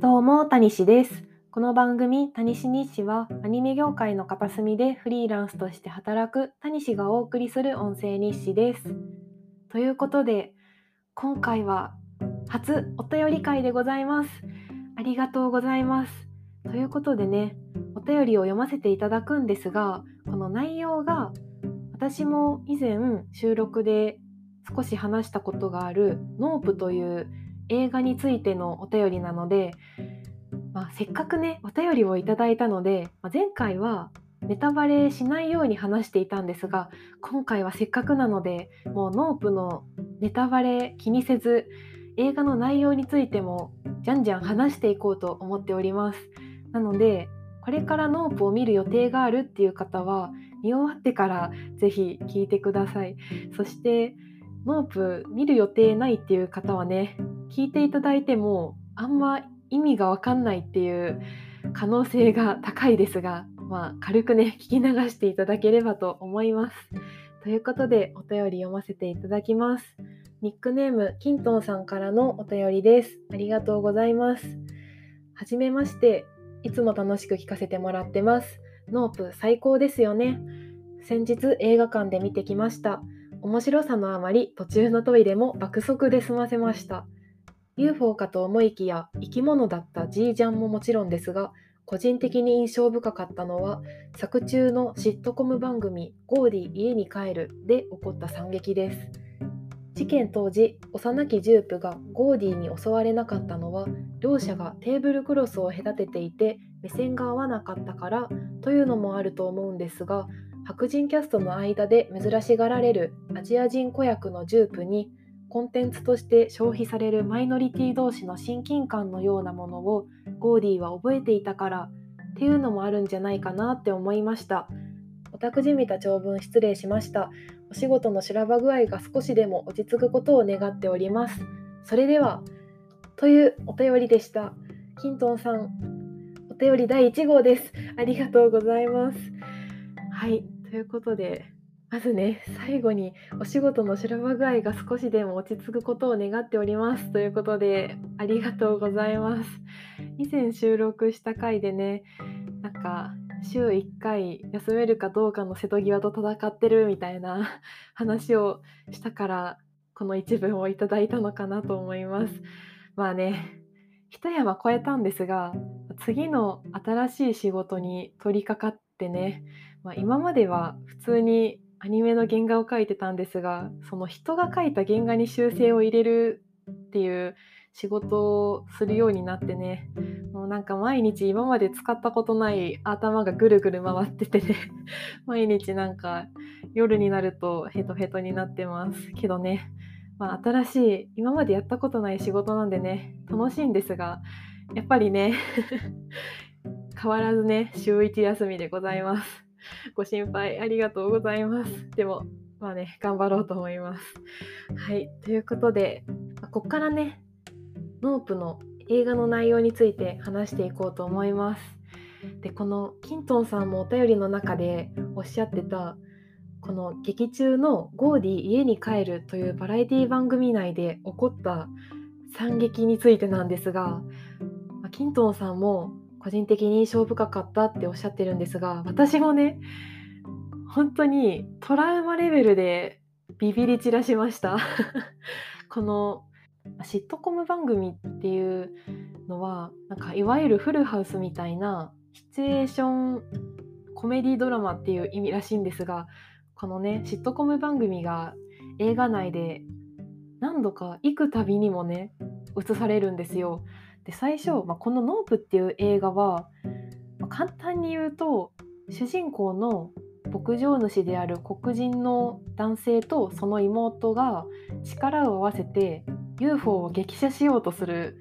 どうも、谷氏です。この番組、谷氏日誌は、アニメ業界の片隅でフリーランスとして働く谷氏がお送りする音声日誌です。ということで、今回は初お便り会でございます。ありがとうございます。ということでね、お便りを読ませていただくんですが、この内容が私も以前収録で少し話したことがあるノープという映画についてのお便りなので、まあ、せっかくねお便りをいただいたので、まあ、前回はネタバレしないように話していたんですが今回はせっかくなのでもう NOPE のネタバレ気にせず映画の内容についてもじゃんじゃん話していこうと思っております。なのでこれから NOPE を見る予定があるっていう方は見終わってからぜひ聞いてください。そしてノープ見る予定ないっていう方はね聞いていただいてもあんま意味がわかんないっていう可能性が高いですが、まあ、軽くね聞き流していただければと思います。ということでお便り読ませていただきます。ニックネームキントンさんからのお便りです。ありがとうございます。はじめまして。いつも楽しく聞かせてもらってます。NOPE 最高ですよね。先日映画館で見てきました。面白さのあまり途中のトイレも爆速で済ませました。UFO かと思いきや生き物だったジージャンももちろんですが個人的に印象深かったのは作中のシットコム番組「ゴーディ家に帰る」で起こった惨劇です事件当時幼きジュープがゴーディに襲われなかったのは両者がテーブルクロスを隔てていて目線が合わなかったからというのもあると思うんですが白人キャストの間で珍しがられるアジア人子役のジュープにコンテンツとして消費されるマイノリティ同士の親近感のようなものをゴーディーは覚えていたからっていうのもあるんじゃないかなって思いました。オタクじみた長文失礼しました。お仕事の修羅場具合が少しでも落ち着くことを願っております。それでは、というお便りでした。キントンさん、お便り第1号です。ありがとうございます。はい、ということで、まずね、最後にお仕事の修羅場具合が少しでも落ち着くことを願っております。ということで、ありがとうございます。以前収録した回でね、なんか、週1回休めるかどうかの瀬戸際と戦ってるみたいな 話をしたから、この一文をいただいたのかなと思います。まあね、一山越えたんですが、次の新しい仕事に取り掛かってね、まあ、今までは普通にアニメの原画を描いてたんですがその人が描いた原画に修正を入れるっていう仕事をするようになってね。もうなんか毎日今まで使ったことない頭がぐるぐる回っててね。毎日なんか夜になるとヘトヘトになってます。けどね。まあ新しい今までやったことない仕事なんでね。楽しいんですがやっぱりね 変わらずね週1休みでございます。ご心配ありがとうございます。でも、まあね、頑張ろうと思います。はい、ということで、ここからね、ノープの映画の内容について話していこうと思います。で、このキントンさんもお便りの中でおっしゃってた、この劇中のゴーディ家に帰るというバラエティ番組内で起こった惨劇についてなんですが、キントンさんも個人的に印象深かったっておっしゃってるんですが私もね本当にトラウマレベルでビビり散らしました このシットコム番組っていうのはなんかいわゆるフルハウスみたいなシチュエーションコメディドラマっていう意味らしいんですがこのねシットコム番組が映画内で何度か幾度にもね映されるんですよ。で最初、まあ、この「ノープ」っていう映画は、まあ、簡単に言うと主人公の牧場主である黒人の男性とその妹が力を合わせて UFO を撃破しようとする、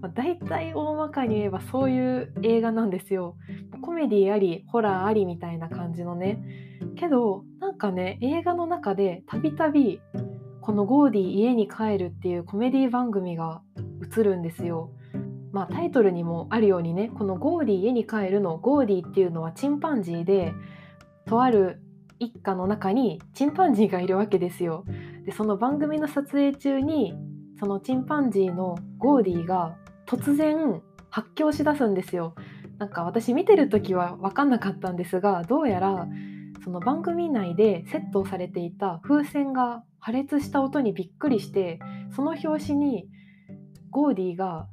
まあ、大体大まかに言えばそういう映画なんですよ。コメディありホラーありみたいな感じのね。けどなんかね映画の中でたびたびこの「ゴーディ家に帰る」っていうコメディ番組が映るんですよ。まあ、タイトルにもあるようにねこの「ゴーディー家に帰る」の「ゴーディー」っていうのはチンパンジーでとある一家の中にチンパンジーがいるわけですよ。でその番組の撮影中にそのチンパンジーのゴーディーが突然発狂しだすんですよ。なんか私見てる時は分かんなかったんですがどうやらその番組内でセットされていた風船が破裂した音にびっくりしてその拍子にゴーディが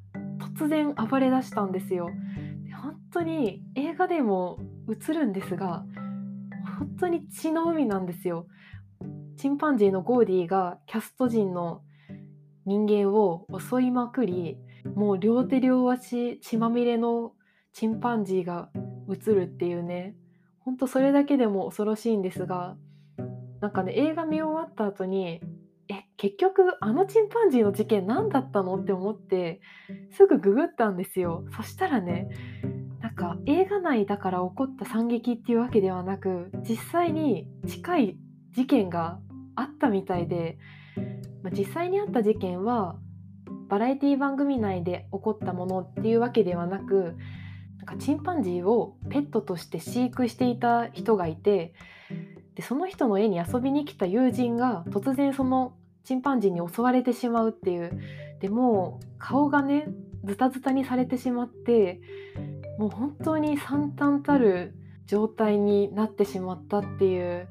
突然暴れ出したんですよ。本当に映画でも映るんですが本当に血の海なんですよ。チンパンジーのゴーディがキャスト陣の人間を襲いまくりもう両手両足血まみれのチンパンジーが映るっていうねほんとそれだけでも恐ろしいんですがなんかね映画見終わった後にえ結局あのチンパンジーの事件何だったの？って思ってすぐググったんですよ。そしたらねなんか映画内だから起こった惨劇っていうわけではなく実際に近い事件があったみたいで、まあ、実際にあった事件はバラエティ番組内で起こったものっていうわけではなくなんかチンパンジーをペットとして飼育していた人がいてでその人の家に遊びに来た友人が突然そのチンパンジーに襲われてしまうっていうでも顔がねズタズタにされてしまってもう本当に惨憺たる状態になってしまったっていう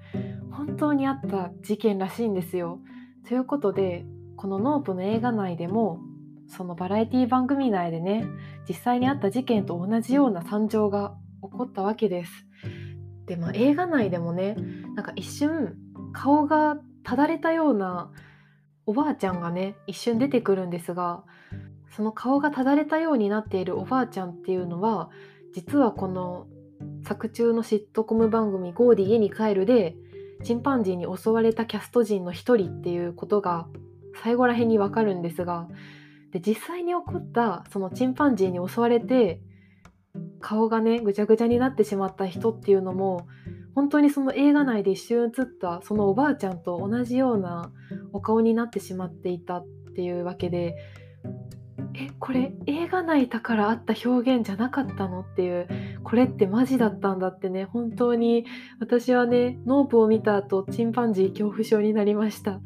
本当にあった事件らしいんですよ。ということでこのノープの映画内でもそのバラエティ番組内でね実際にあった事件と同じような惨状が起こったわけです。でまあ映画内でもねなんか一瞬顔がただれたようなおばあちゃんがね一瞬出てくるんですがその顔がただれたようになっているおばあちゃんっていうのは実はこの作中のシットコム番組「ゴーディ家に帰る」でチンパンジーに襲われたキャスト陣の一人っていうことが最後らへんにわかるんですがで実際に起こったそのチンパンジーに襲われて顔がねぐちゃぐちゃになってしまった人っていうのも本当にその映画内で一瞬映ったそのおばあちゃんと同じようなお顔になってしまっていたっていうわけでえこれ映画内だからあった表現じゃなかったのっていうこれってマジだったんだってね本当に私はねノープを見た後チンパンジー恐怖症になりました。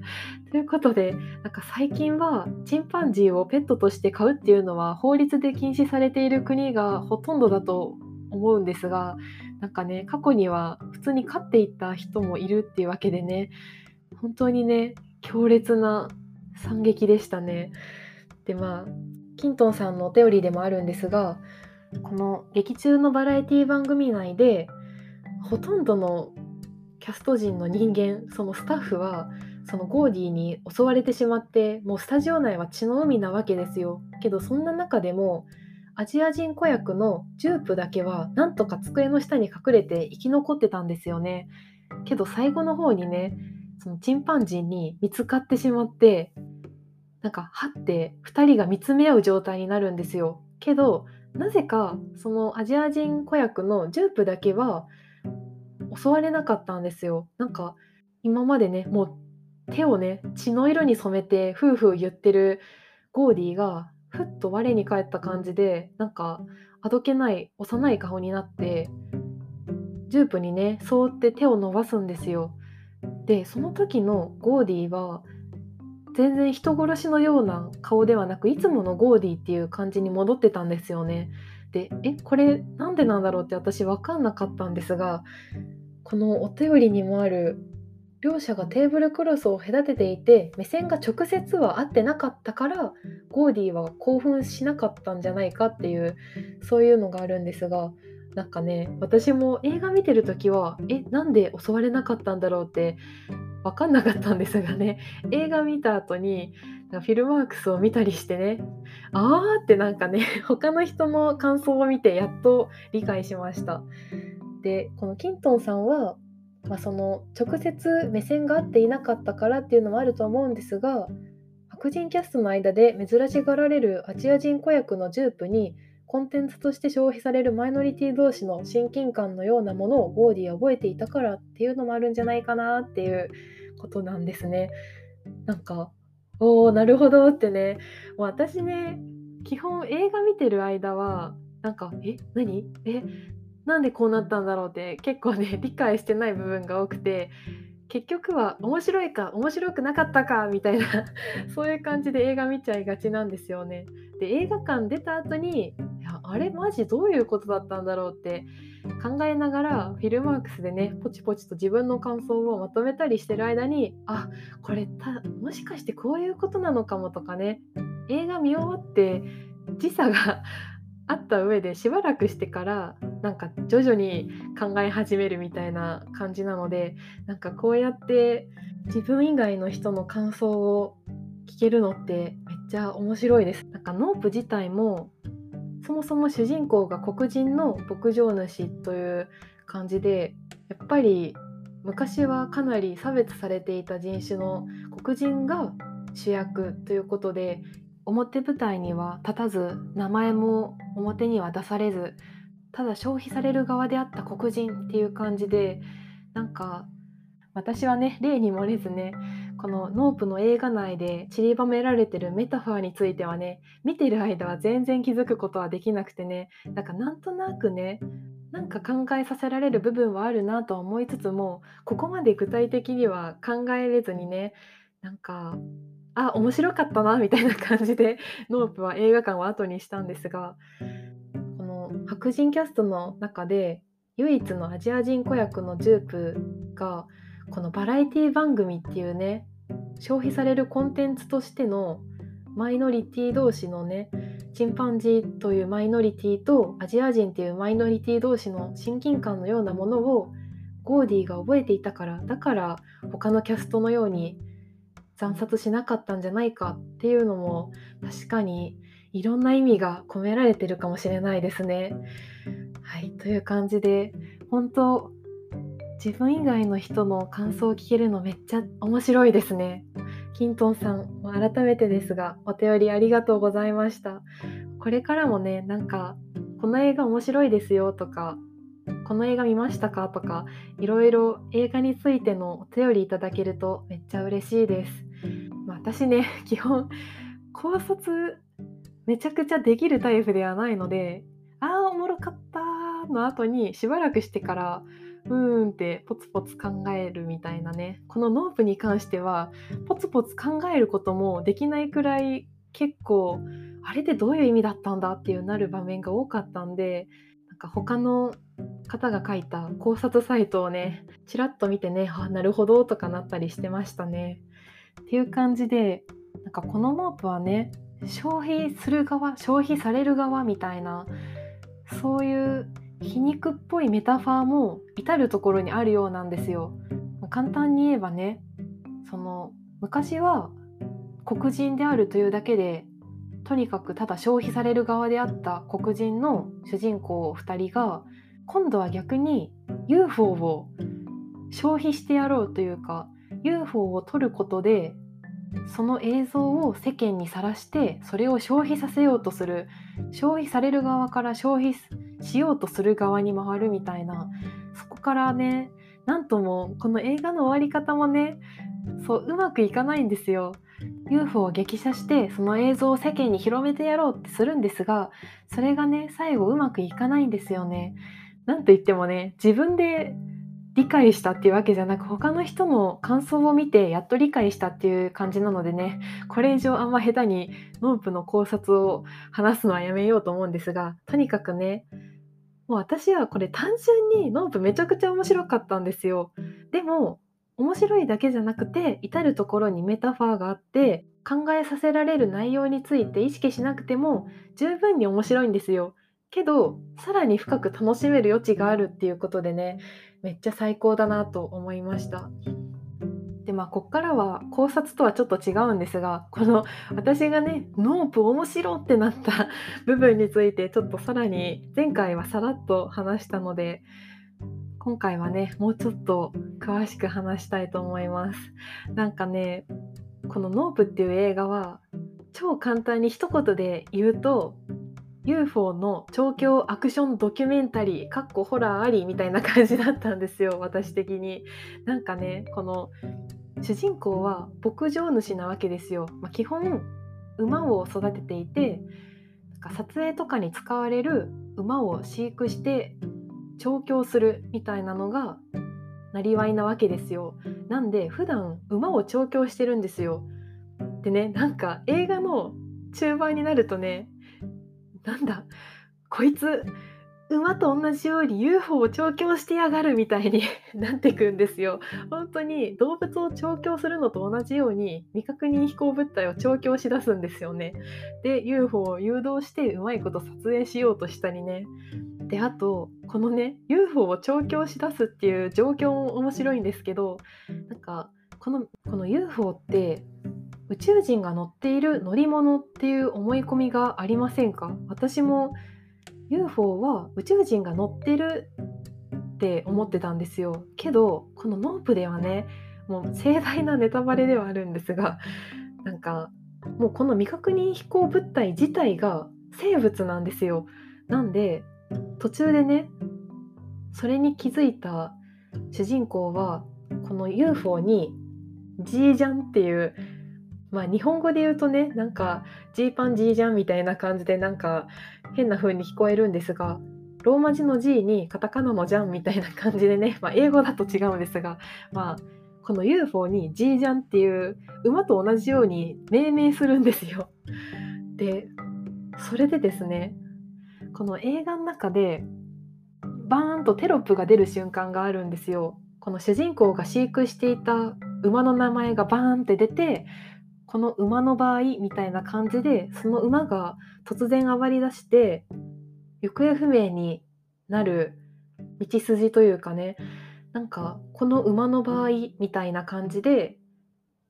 ということでなんか最近はチンパンジーをペットとして飼うっていうのは法律で禁止されている国がほとんどだと思うんですがなんかね過去には普通に飼っていた人もいるっていうわけでね本当にね強烈な惨劇でしたね。でまあキントンさんのお便りでもあるんですがこの劇中のバラエティ番組内でほとんどのキャスト陣の人間そのスタッフはそのゴーディーに襲われてしまってもうスタジオ内は血の海なわけですよけどそんな中でもアジア人子役のジュープだけはなんとか机の下に隠れて生き残ってたんですよね。けど最後の方にねそのチンパンジーに見つかってしまってなんかはって2人が見つめ合う状態になるんですよ。けどなぜかそのアジア人子役のジュープだけは襲われなかったんですよ。なんか今までねもう手をね血の色に染めて夫婦言ってるゴーディーがふっと我に返った感じでなんかあどけない幼い顔になってジュープにねそーって手を伸ばすんですよでその時のゴーディは全然人殺しのような顔ではなくいつものゴーディっていう感じに戻ってたんですよね。でえこれなんでなんだろうって私分かんなかったんですがこのお便りにもある両者がテーブルクロスを隔てていて目線が直接は合ってなかったからゴーディは興奮しなかったんじゃないかっていうそういうのがあるんですがなんかね私も映画見てる時はえなんで襲われなかったんだろうって分かんなかったんですがね映画見た後に Filmarks を見たりしてねあーってなんかね 他の人の感想を見てやっと理解しました。でこのキントンさんは、まあ、その直接目線が合っていなかったからっていうのもあると思うんですが白人キャストの間で珍しがられるアジア人子役のジュープにコンテンツとして消費されるマイノリティ同士の親近感のようなものをゴーディは覚えていたからっていうのもあるんじゃないかなっていうことなんですね。なんかおおなるほどってね私ね基本映画見てる間はなんかえ何？えなんでこうなったんだろうって結構ね理解してない部分が多くて結局は面白いか面白くなかったかみたいなそういう感じで映画見ちゃいがちなんですよね。で映画館出た後にあれマジどういうことだったんだろうって考えながらフィルマークスでねポチポチと自分の感想をまとめたりしてる間にあこれたもしかしてこういうことなのかもとかね映画見終わって時差があった上でしばらくしてからなんか徐々に考え始めるみたいな感じなのでなんかこうやって自分以外の人の感想を聞けるのってめっちゃ面白いです。なんかノープ自体もそもそも主人公が黒人の牧場主という感じでやっぱり昔はかなり差別されていた人種の黒人が主役ということで表舞台には立たず名前も表には出されずただ消費される側であった黒人っていう感じでなんか私はね例に漏れずねこのノープの映画内で散りばめられてるメタファーについてはね見てる間は全然気づくことはできなくてねなんかなんとなくねなんか考えさせられる部分はあるなと思いつつもここまで具体的には考えれずにねなんかあ面白かったなみたいな感じで NOPEは映画館を後にしたんですが白人キャストの中で唯一のアジア人子役のジュープがこのバラエティ番組っていうね消費されるコンテンツとしてのマイノリティ同士のねチンパンジーというマイノリティとアジア人っていうマイノリティ同士の親近感のようなものをゴーディが覚えていたからだから他のキャストのように惨殺しなかったんじゃないかっていうのも確かにいろんな意味が込められてるかもしれないですね。はいという感じで本当自分以外の人の感想を聞けるのめっちゃ面白いですね。キントンさん改めてですがお便りありがとうございました。これからもねなんかこの映画面白いですよとかこの映画見ましたかとかいろいろ映画についてのお便りいただけるとめっちゃ嬉しいです。まあ、私ね 基本考察めちゃくちゃできるタイプではないのでああおもろかったの後にしばらくしてからうーんってポツポツ考えるみたいなねこのノープに関してはポツポツ考えることもできないくらい結構あれってどういう意味だったんだっていうなる場面が多かったんでなんか他の方が書いた考察サイトをねちらっと見てねあなるほどとかなったりしてましたね。っていう感じでなんかこのノープはね消費する側消費される側みたいなそういう皮肉っぽいメタファーも至る所にあるようなんですよ。簡単に言えばねその昔は黒人であるというだけでとにかくただ消費される側であった黒人の主人公2人が今度は逆に UFO を消費してやろうというか UFO を撮ることでその映像を世間にさらしてそれを消費させようとする消費される側から消費しようとする側に回るみたいなそこからねなんともこの映画の終わり方もねそううまくいかないんですよ。UFO を激写してその映像を世間に広めてやろうってするんですがそれがね最後うまくいかないんですよね。なんといってもね自分で理解したっていうわけじゃなく他の人の感想を見てやっと理解したっていう感じなのでねこれ以上あんま下手にノープの考察を話すのはやめようと思うんですがとにかくねもう私はこれ単純に NOPEめちゃくちゃ面白かったんですよ。でも面白いだけじゃなくて至る所にメタファーがあって考えさせられる内容について意識しなくても十分に面白いんですよ。けどさらに深く楽しめる余地があるっていうことでねめっちゃ最高だなと思いました。でまあこっからは考察とはちょっと違うんですがこの私がね NOPE面白ってなった部分についてちょっとさらに前回はさらっと話したので今回はねもうちょっと詳しく話したいと思います。なんかねこの「ノープっていう映画は超簡単に一言で言うと UFO の調教アクションドキュメンタリーかっこホラーありみたいな感じだったんですよ私的に。なんかねこの主人公は牧場主なわけですよ、まあ、基本馬を育てていてなんか撮影とかに使われる馬を飼育して調教するみたいなのがなりわいなわけですよ。なんで普段馬を調教してるんですよ。でねなんか映画の中盤になるとねなんだこいつ馬と同じように UFO を調教してやがるみたいに なってくんですよ。本当に動物を調教するのと同じように未確認飛行物体を調教しだすんですよね。で UFO を誘導してうまいこと撮影しようとしたりね。であとこのね UFO を調教しだすっていう状況も面白いんですけどなんかこのこの UFO って宇宙人が乗っている乗り物っていう思い込みがありませんか？私も UFO は宇宙人が乗ってるって思ってたんですよ。けどこのノープではねもう盛大なネタバレではあるんですがなんかもうこの未確認飛行物体自体が生物なんですよ。なんで途中でねそれに気づいた主人公はこの UFO に「ジージャン」っていうまあ日本語で言うとねなんかジーパンジージャンみたいな感じでなんか変な風に聞こえるんですがローマ字の G にカタカナのジャンみたいな感じでね、まあ、英語だと違うんですが、まあ、この UFO に G ジャンっていう馬と同じように命名するんですよ。でそれでですねこの映画の中でバーンとテロップが出る瞬間があるんですよ。この主人公が飼育していた馬の名前がバーンって出てこの馬の場合みたいな感じでその馬が突然暴り出して行方不明になる道筋というかねなんかこの馬の場合みたいな感じで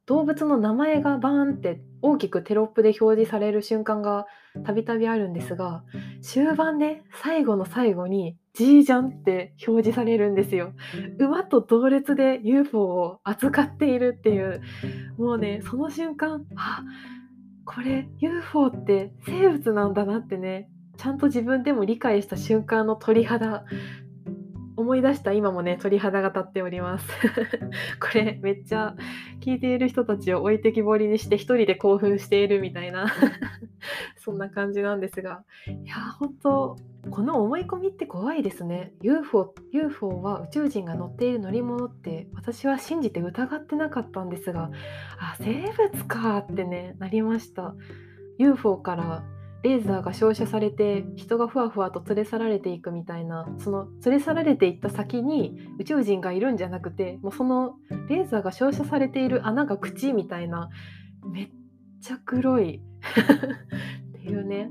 動物の名前がバーンって大きくテロップで表示される瞬間がたびたびあるんですが終盤ね最後の最後に G じゃんって表示されるんですよ。馬と同列で UFO を扱っているっていう。もうねその瞬間あこれ UFO って生物なんだなってねちゃんと自分でも理解した瞬間の鳥肌思い出した今もね鳥肌が立っております。これめっちゃ聞いている人たちを置いてきぼりにして一人で興奮しているみたいな。そんな感じなんですが。いや本当この思い込みって怖いですね。UFO, UFO は宇宙人が乗っている乗り物って私は信じて疑ってなかったんですがあ生物かってねなりました。UFO からレーザーが照射されて人がふわふわと連れ去られていくみたいなその連れ去られていった先に宇宙人がいるんじゃなくてもうそのレーザーが照射されている穴が口みたいなめっちゃ黒い。っていうね。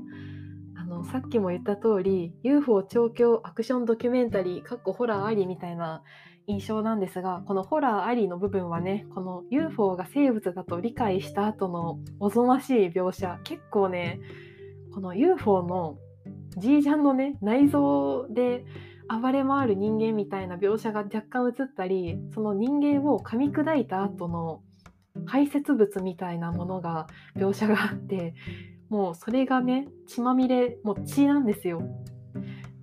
のさっきも言った通り UFO 調教アクションドキュメンタリーかっこホラーありみたいな印象なんですがこのホラーありの部分はねこの UFO が生物だと理解した後のおぞましい描写結構ねこの UFO のじいちゃんのね内臓で暴れ回る人間みたいな描写が若干映ったりその人間を噛み砕いた後の排泄物みたいなものが描写があってもうそれがね血まみれもう血なんですよ。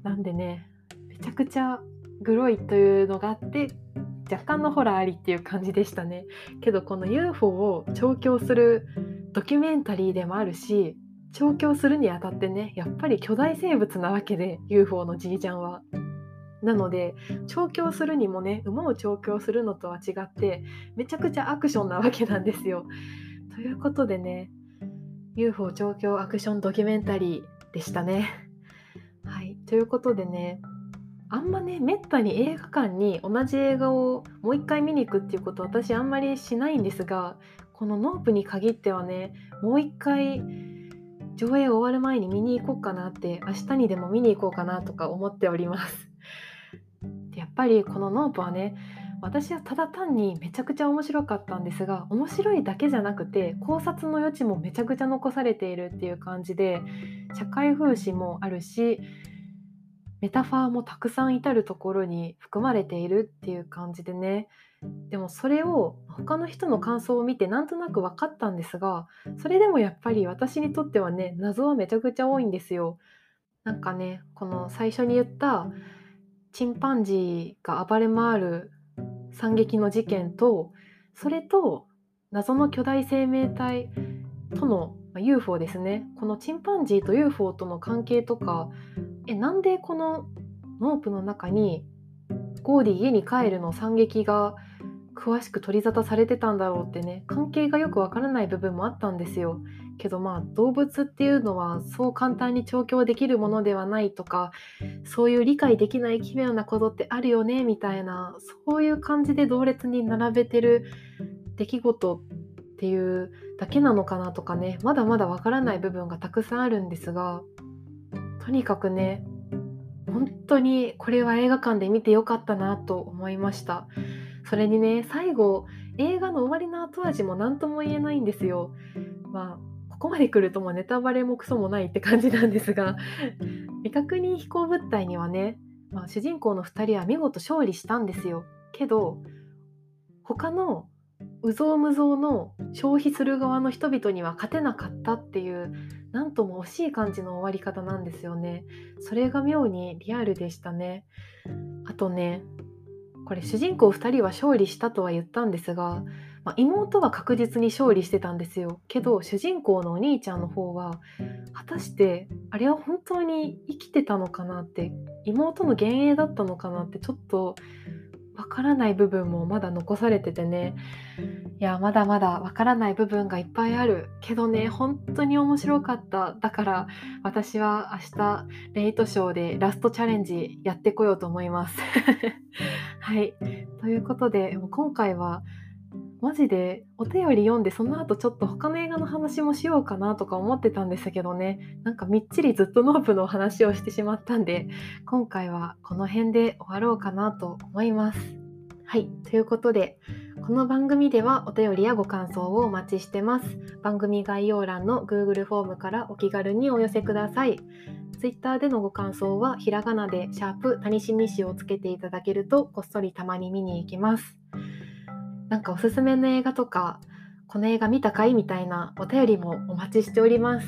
なんでねめちゃくちゃグロいというのがあって若干のホラーありっていう感じでしたね。けどこの UFO を調教するドキュメンタリーでもあるし調教するにあたってねやっぱり巨大生物なわけで UFO のじいちゃんは。なので調教するにもね馬を調教するのとは違ってめちゃくちゃアクションなわけなんですよ。ということでね UFO 調教アクションドキュメンタリーでしたね。はい、ということでねあんまねめったに映画館に同じ映画をもう一回見に行くっていうこと私あんまりしないんですがこの NOPEに限ってはねもう一回上映終わる前に見に行こうかなって明日にでも見に行こうかなとか思っておりますでやっぱりこの NOPEはね私はただ単にめちゃくちゃ面白かったんですが面白いだけじゃなくて考察の余地もめちゃくちゃ残されているっていう感じで社会風刺もあるしメタファーもたくさん至るところに含まれているっていう感じでねでもそれを他の人の感想を見てなんとなく分かったんですがそれでもやっぱり私にとってはね謎はめちゃくちゃ多いんですよ。なんかねこの最初に言ったチンパンジーが暴れ回る惨劇の事件とそれと謎の巨大生命体との UFO ですねこのチンパンジーと UFO との関係とかえなんでこのNOPEの中にゴーディ家に帰るの惨劇が詳しく取り沙汰されてたんだろうってね関係がよくわからない部分もあったんですよ。けどまあ動物っていうのはそう簡単に調教できるものではないとかそういう理解できない奇妙なことってあるよねみたいなそういう感じで同列に並べてる出来事っていうだけなのかなとかねまだまだわからない部分がたくさんあるんですがとにかくね本当にこれは映画館で見てよかったなと思いました。それにね最後映画の終わりの後味も何とも言えないんですよ。まあここまで来るともうネタバレもクソもないって感じなんですが未確認飛行物体にはね、まあ、主人公の2人は見事勝利したんですよけど他の有象無象の消費する側の人々には勝てなかったっていうなんとも惜しい感じの終わり方なんですよね。それが妙にリアルでしたね。あとねこれ主人公2人は勝利したとは言ったんですが、まあ、妹は確実に勝利してたんですよ。けど主人公のお兄ちゃんの方は果たしてあれは本当に生きてたのかなって妹の幻影だったのかなってちょっとわからない部分もまだ残されててね。いやまだまだわからない部分がいっぱいある。けどね本当に面白かった。だから私は明日レイトショーでラストチャレンジやってこようと思います。はい。ということで今回はマジでお便り読んでその後ちょっと他の映画の話もしようかなとか思ってたんですけどねなんかみっちりずっとノープの話をしてしまったんで今回はこの辺で終わろうかなと思います。はいということでこの番組ではお便りやご感想をお待ちしてます。番組概要欄の Google フォームからお気軽にお寄せください。Twitter でのご感想はひらがなでシャープ谷しにしをつけていただけるとこっそりたまに見に行きます。なんかおすすめの映画とかこの映画見たかい？みたいなお便りもお待ちしております。